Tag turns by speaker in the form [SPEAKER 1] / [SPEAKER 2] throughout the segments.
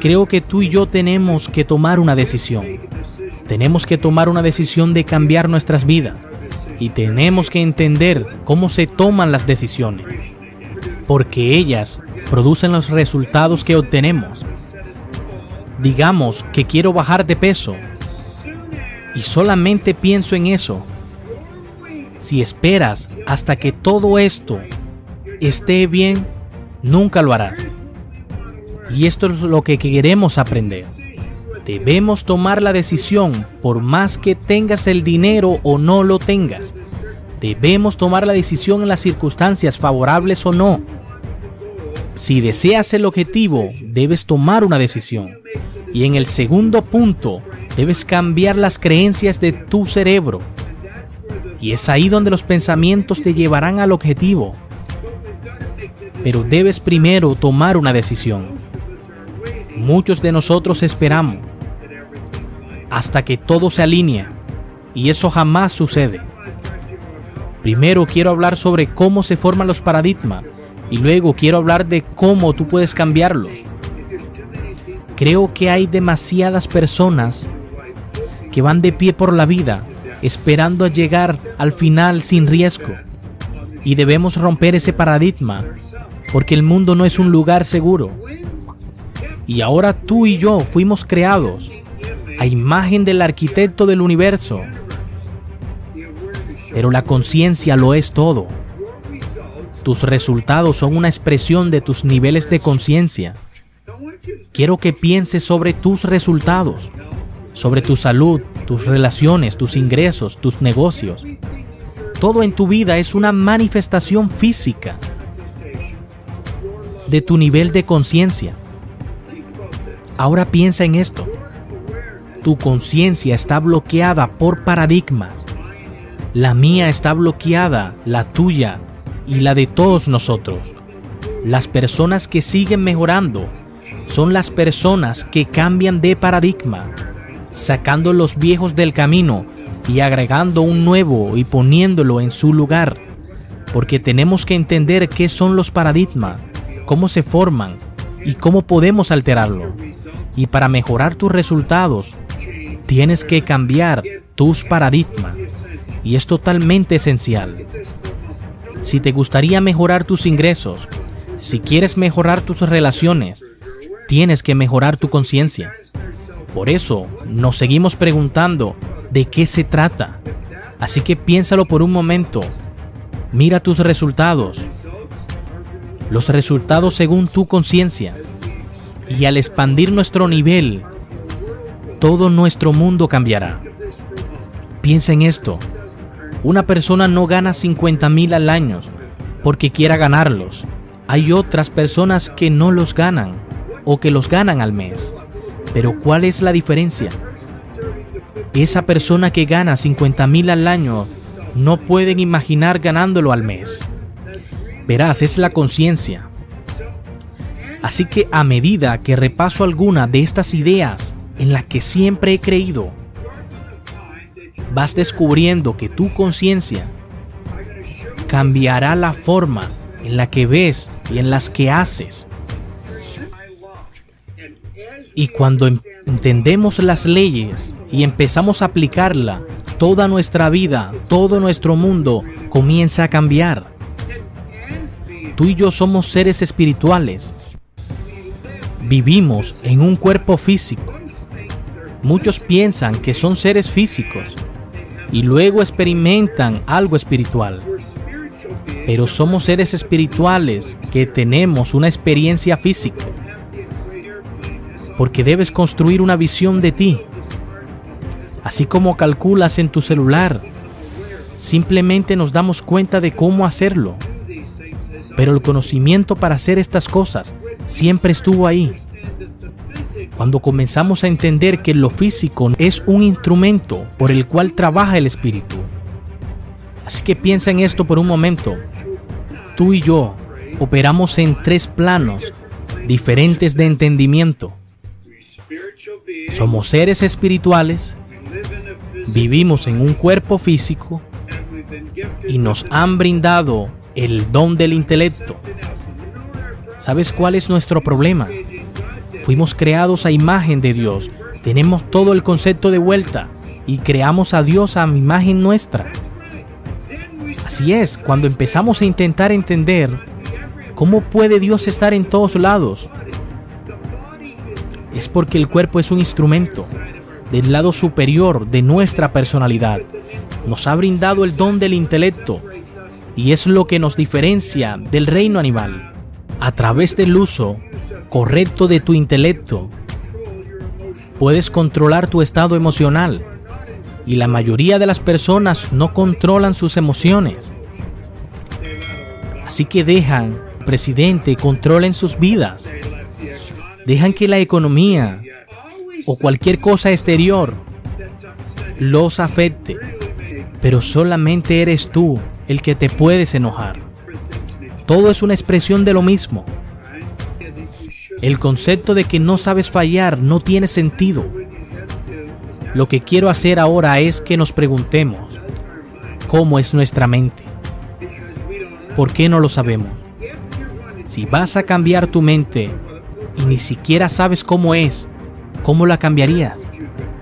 [SPEAKER 1] creo que tú y yo tenemos que tomar una decisión. Tenemos que tomar una decisión de cambiar nuestras vidas y tenemos que entender cómo se toman las decisiones, porque ellas producen los resultados que obtenemos. Digamos que quiero bajar de peso y solamente pienso en eso. Si esperas hasta que todo esto esté bien, nunca lo harás. Y esto es lo que queremos aprender. Debemos tomar la decisión por más que tengas el dinero o no lo tengas. Debemos tomar la decisión en las circunstancias favorables o no. Si deseas el objetivo, debes tomar una decisión. Y en el segundo punto, debes cambiar las creencias de tu cerebro. Y es ahí donde los pensamientos te llevarán al objetivo. Pero debes primero tomar una decisión. Muchos de nosotros esperamos hasta que todo se alinea y eso jamás sucede. Primero quiero hablar sobre cómo se forman los paradigmas y luego quiero hablar de cómo tú puedes cambiarlos. Creo que hay demasiadas personas que van de pie por la vida esperando a llegar al final sin riesgo. Y debemos romper ese paradigma porque el mundo no es un lugar seguro. Y ahora tú y yo fuimos creados a imagen del arquitecto del universo. Pero la conciencia lo es todo. Tus resultados son una expresión de tus niveles de conciencia. Quiero que pienses sobre tus resultados, sobre tu salud, tus relaciones, tus ingresos, tus negocios. Todo en tu vida es una manifestación física de tu nivel de conciencia. Ahora piensa en esto. Tu conciencia está bloqueada por paradigmas. La mía está bloqueada, la tuya y la de todos nosotros. Las personas que siguen mejorando son las personas que cambian de paradigma, sacando los viejos del camino y agregando un nuevo y poniéndolo en su lugar. Porque tenemos que entender qué son los paradigmas, cómo se forman y cómo podemos alterarlo. Y para mejorar tus resultados, Tienes que cambiar tus paradigmas y es totalmente esencial. Si te gustaría mejorar tus ingresos, si quieres mejorar tus relaciones, tienes que mejorar tu conciencia. Por eso nos seguimos preguntando de qué se trata. Así que piénsalo por un momento. Mira tus resultados. Los resultados según tu conciencia. Y al expandir nuestro nivel todo nuestro mundo cambiará. Piensa en esto. Una persona no gana 50 mil al año porque quiera ganarlos. Hay otras personas que no los ganan o que los ganan al mes. Pero ¿cuál es la diferencia? Esa persona que gana 50 mil al año no pueden imaginar ganándolo al mes. Verás, es la conciencia. Así que a medida que repaso alguna de estas ideas en la que siempre he creído, vas descubriendo que tu conciencia cambiará la forma en la que ves y en las que haces. Y cuando em-, entendemos las leyes y empezamos a aplicarla, toda nuestra vida, todo nuestro mundo comienza a cambiar. Tú y yo somos seres espirituales. Vivimos en un cuerpo físico Muchos piensan que son seres físicos y luego experimentan algo espiritual. Pero somos seres espirituales que tenemos una experiencia física. Porque debes construir una visión de ti. Así como calculas en tu celular. Simplemente nos damos cuenta de cómo hacerlo. Pero el conocimiento para hacer estas cosas siempre estuvo ahí. Cuando comenzamos a entender que lo físico es un instrumento por el cual trabaja el espíritu. Así que piensa en esto por un momento. Tú y yo operamos en tres planos diferentes de entendimiento. Somos seres espirituales, vivimos en un cuerpo físico y nos han brindado el don del intelecto. ¿Sabes cuál es nuestro problema? Fuimos creados a imagen de Dios. Tenemos todo el concepto de vuelta y creamos a Dios a imagen nuestra. Así es, cuando empezamos a intentar entender cómo puede Dios estar en todos lados, es porque el cuerpo es un instrumento del lado superior de nuestra personalidad. Nos ha brindado el don del intelecto y es lo que nos diferencia del reino animal. A través del uso correcto de tu intelecto, puedes controlar tu estado emocional y la mayoría de las personas no controlan sus emociones. Así que dejan presidente controlen sus vidas. Dejan que la economía o cualquier cosa exterior los afecte. Pero solamente eres tú el que te puedes enojar. Todo es una expresión de lo mismo. El concepto de que no sabes fallar no tiene sentido. Lo que quiero hacer ahora es que nos preguntemos, ¿cómo es nuestra mente? ¿Por qué no lo sabemos? Si vas a cambiar tu mente y ni siquiera sabes cómo es, ¿cómo la cambiarías?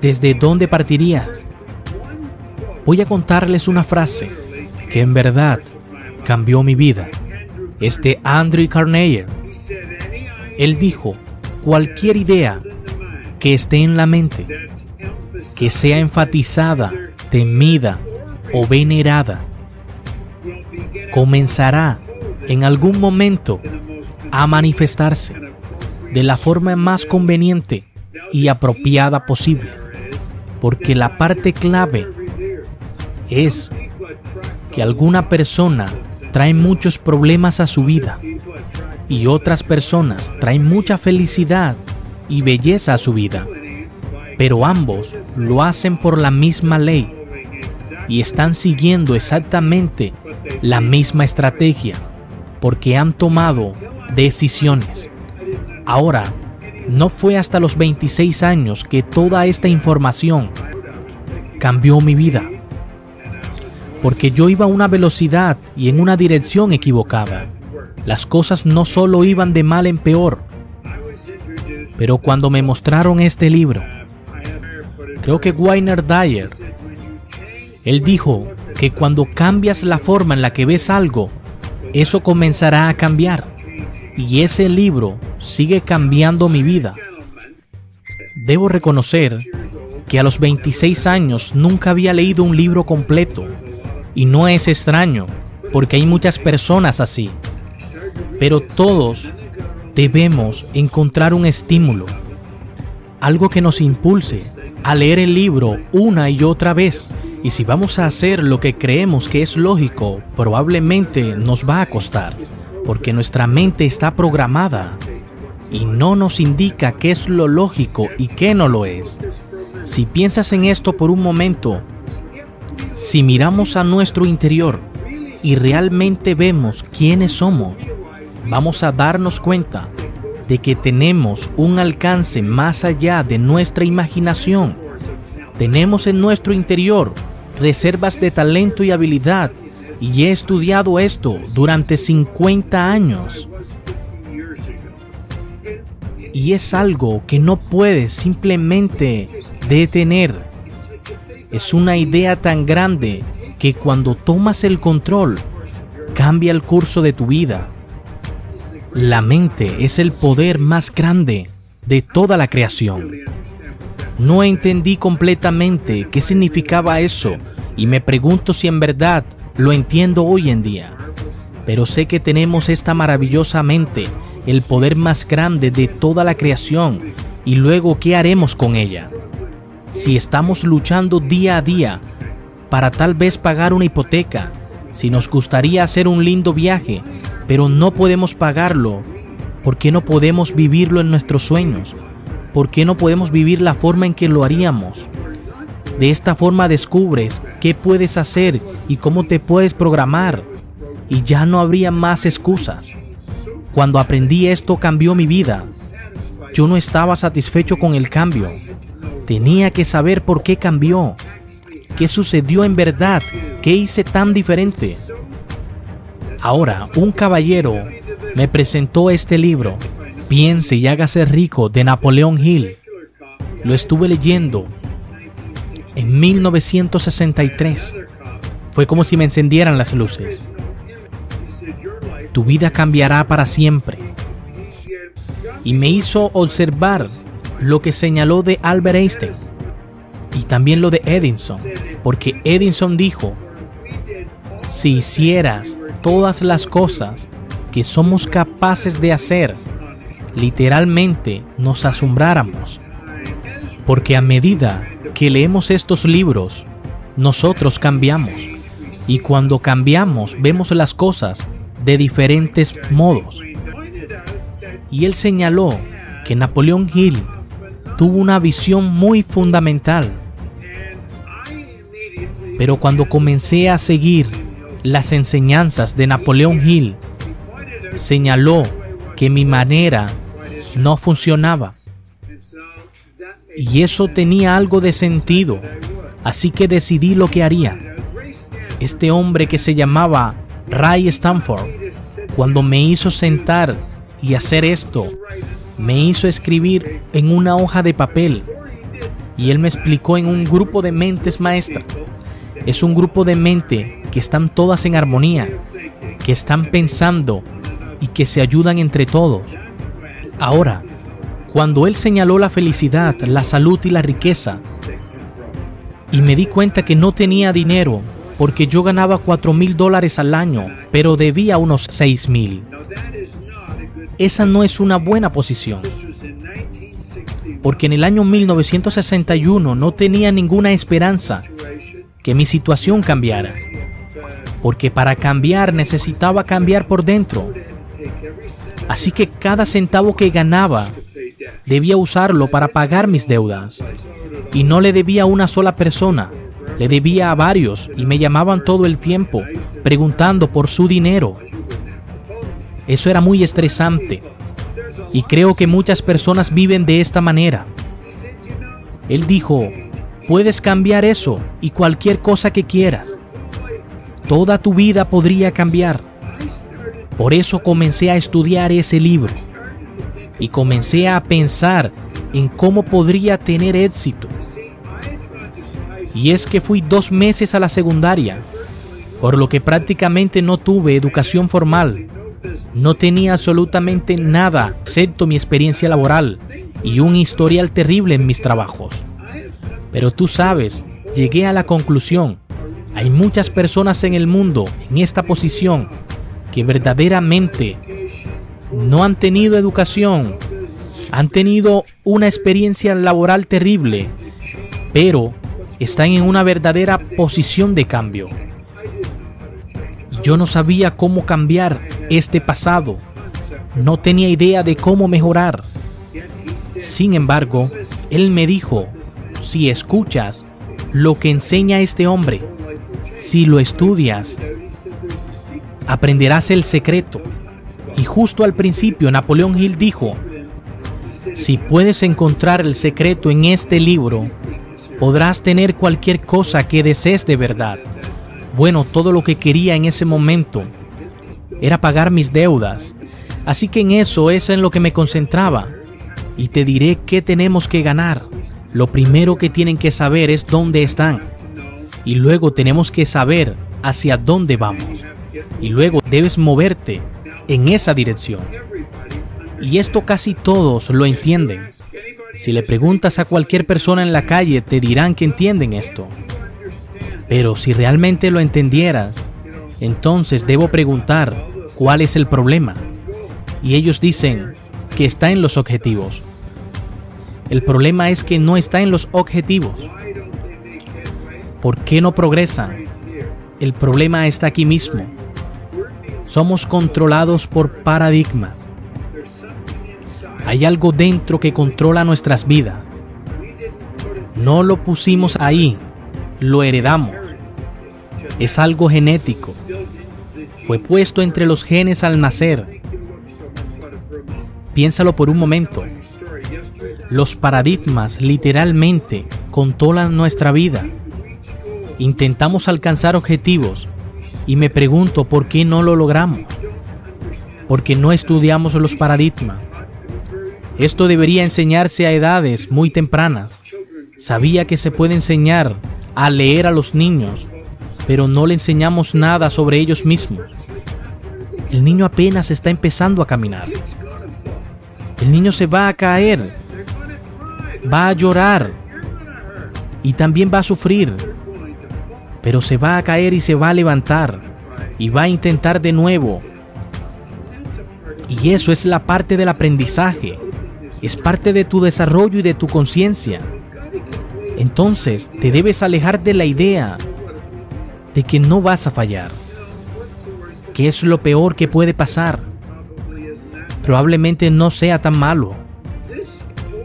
[SPEAKER 1] ¿Desde dónde partirías? Voy a contarles una frase que en verdad cambió mi vida. Este Andrew Carnegie. Él dijo, cualquier idea que esté en la mente, que sea enfatizada, temida o venerada, comenzará en algún momento a manifestarse de la forma más conveniente y apropiada posible, porque la parte clave es que alguna persona trae muchos problemas a su vida y otras personas traen mucha felicidad y belleza a su vida, pero ambos lo hacen por la misma ley y están siguiendo exactamente la misma estrategia porque han tomado decisiones. Ahora, no fue hasta los 26 años que toda esta información cambió mi vida porque yo iba a una velocidad y en una dirección equivocada. Las cosas no solo iban de mal en peor, pero cuando me mostraron este libro, creo que Weiner Dyer, él dijo que cuando cambias la forma en la que ves algo, eso comenzará a cambiar. Y ese libro sigue cambiando mi vida. Debo reconocer que a los 26 años nunca había leído un libro completo y no es extraño, porque hay muchas personas así. Pero todos debemos encontrar un estímulo, algo que nos impulse a leer el libro una y otra vez. Y si vamos a hacer lo que creemos que es lógico, probablemente nos va a costar, porque nuestra mente está programada y no nos indica qué es lo lógico y qué no lo es. Si piensas en esto por un momento, si miramos a nuestro interior y realmente vemos quiénes somos, vamos a darnos cuenta de que tenemos un alcance más allá de nuestra imaginación. Tenemos en nuestro interior reservas de talento y habilidad y he estudiado esto durante 50 años. Y es algo que no puedes simplemente detener es una idea tan grande que cuando tomas el control, cambia el curso de tu vida. La mente es el poder más grande de toda la creación. No entendí completamente qué significaba eso y me pregunto si en verdad lo entiendo hoy en día. Pero sé que tenemos esta maravillosa mente, el poder más grande de toda la creación, y luego qué haremos con ella si estamos luchando día a día para tal vez pagar una hipoteca, si nos gustaría hacer un lindo viaje, pero no podemos pagarlo, ¿por qué no podemos vivirlo en nuestros sueños? ¿Por qué no podemos vivir la forma en que lo haríamos? De esta forma descubres qué puedes hacer y cómo te puedes programar, y ya no habría más excusas. Cuando aprendí esto cambió mi vida. Yo no estaba satisfecho con el cambio Tenía que saber por qué cambió. ¿Qué sucedió en verdad? ¿Qué hice tan diferente? Ahora, un caballero me presentó este libro Piense y hágase rico de Napoleón Hill. Lo estuve leyendo en 1963. Fue como si me encendieran las luces. Tu vida cambiará para siempre. Y me hizo observar lo que señaló de Albert Einstein y también lo de Edison, porque Edison dijo, si hicieras todas las cosas que somos capaces de hacer, literalmente nos asombráramos. Porque a medida que leemos estos libros, nosotros cambiamos. Y cuando cambiamos, vemos las cosas de diferentes modos. Y él señaló que Napoleón Hill tuvo una visión muy fundamental. Pero cuando comencé a seguir las enseñanzas de Napoleón Hill, señaló que mi manera no funcionaba. Y eso tenía algo de sentido, así que decidí lo que haría. Este hombre que se llamaba Ray Stanford, cuando me hizo sentar y hacer esto, me hizo escribir en una hoja de papel y él me explicó en un grupo de mentes maestras. Es un grupo de mente que están todas en armonía, que están pensando y que se ayudan entre todos. Ahora, cuando él señaló la felicidad, la salud y la riqueza, y me di cuenta que no tenía dinero porque yo ganaba 4 mil dólares al año, pero debía unos 6 mil esa no es una buena posición. Porque en el año 1961 no tenía ninguna esperanza que mi situación cambiara. Porque para cambiar necesitaba cambiar por dentro. Así que cada centavo que ganaba debía usarlo para pagar mis deudas. Y no le debía a una sola persona, le debía a varios y me llamaban todo el tiempo preguntando por su dinero. Eso era muy estresante. Y creo que muchas personas viven de esta manera. Él dijo, puedes cambiar eso y cualquier cosa que quieras. Toda tu vida podría cambiar. Por eso comencé a estudiar ese libro y comencé a pensar en cómo podría tener éxito. Y es que fui dos meses a la secundaria, por lo que prácticamente no tuve educación formal no tenía absolutamente nada excepto mi experiencia laboral y un historial terrible en mis trabajos. Pero tú sabes, llegué a la conclusión, hay muchas personas en el mundo en esta posición que verdaderamente no han tenido educación, han tenido una experiencia laboral terrible, pero están en una verdadera posición de cambio. Yo no sabía cómo cambiar este pasado. No tenía idea de cómo mejorar. Sin embargo, él me dijo, si escuchas lo que enseña este hombre, si lo estudias, aprenderás el secreto. Y justo al principio Napoleón Hill dijo, si puedes encontrar el secreto en este libro, podrás tener cualquier cosa que desees de verdad. Bueno, todo lo que quería en ese momento era pagar mis deudas. Así que en eso es en lo que me concentraba. Y te diré qué tenemos que ganar. Lo primero que tienen que saber es dónde están. Y luego tenemos que saber hacia dónde vamos. Y luego debes moverte en esa dirección. Y esto casi todos lo entienden. Si le preguntas a cualquier persona en la calle, te dirán que entienden esto. Pero si realmente lo entendieras, entonces debo preguntar, ¿cuál es el problema? Y ellos dicen que está en los objetivos. El problema es que no está en los objetivos. ¿Por qué no progresan? El problema está aquí mismo. Somos controlados por paradigmas. Hay algo dentro que controla nuestras vidas. No lo pusimos ahí, lo heredamos es algo genético. Fue puesto entre los genes al nacer. Piénsalo por un momento. Los paradigmas literalmente controlan nuestra vida. Intentamos alcanzar objetivos y me pregunto por qué no lo logramos. Porque no estudiamos los paradigmas. Esto debería enseñarse a edades muy tempranas. Sabía que se puede enseñar a leer a los niños, pero no le enseñamos nada sobre ellos mismos. El niño apenas está empezando a caminar. El niño se va a caer, va a llorar y también va a sufrir, pero se va a caer y se va a levantar y va a intentar de nuevo. Y eso es la parte del aprendizaje, es parte de tu desarrollo y de tu conciencia. Entonces te debes alejar de la idea de que no vas a fallar. ¿Qué es lo peor que puede pasar? Probablemente no sea tan malo.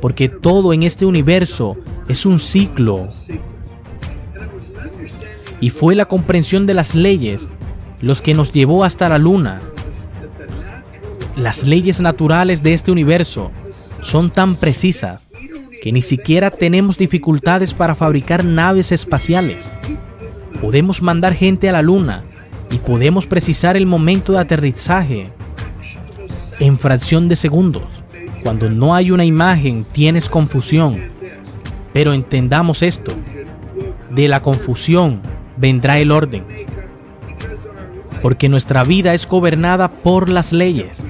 [SPEAKER 1] Porque todo en este universo es un ciclo. Y fue la comprensión de las leyes los que nos llevó hasta la luna. Las leyes naturales de este universo son tan precisas que ni siquiera tenemos dificultades para fabricar naves espaciales. Podemos mandar gente a la luna y podemos precisar el momento de aterrizaje en fracción de segundos. Cuando no hay una imagen tienes confusión. Pero entendamos esto. De la confusión vendrá el orden. Porque nuestra vida es gobernada por las leyes.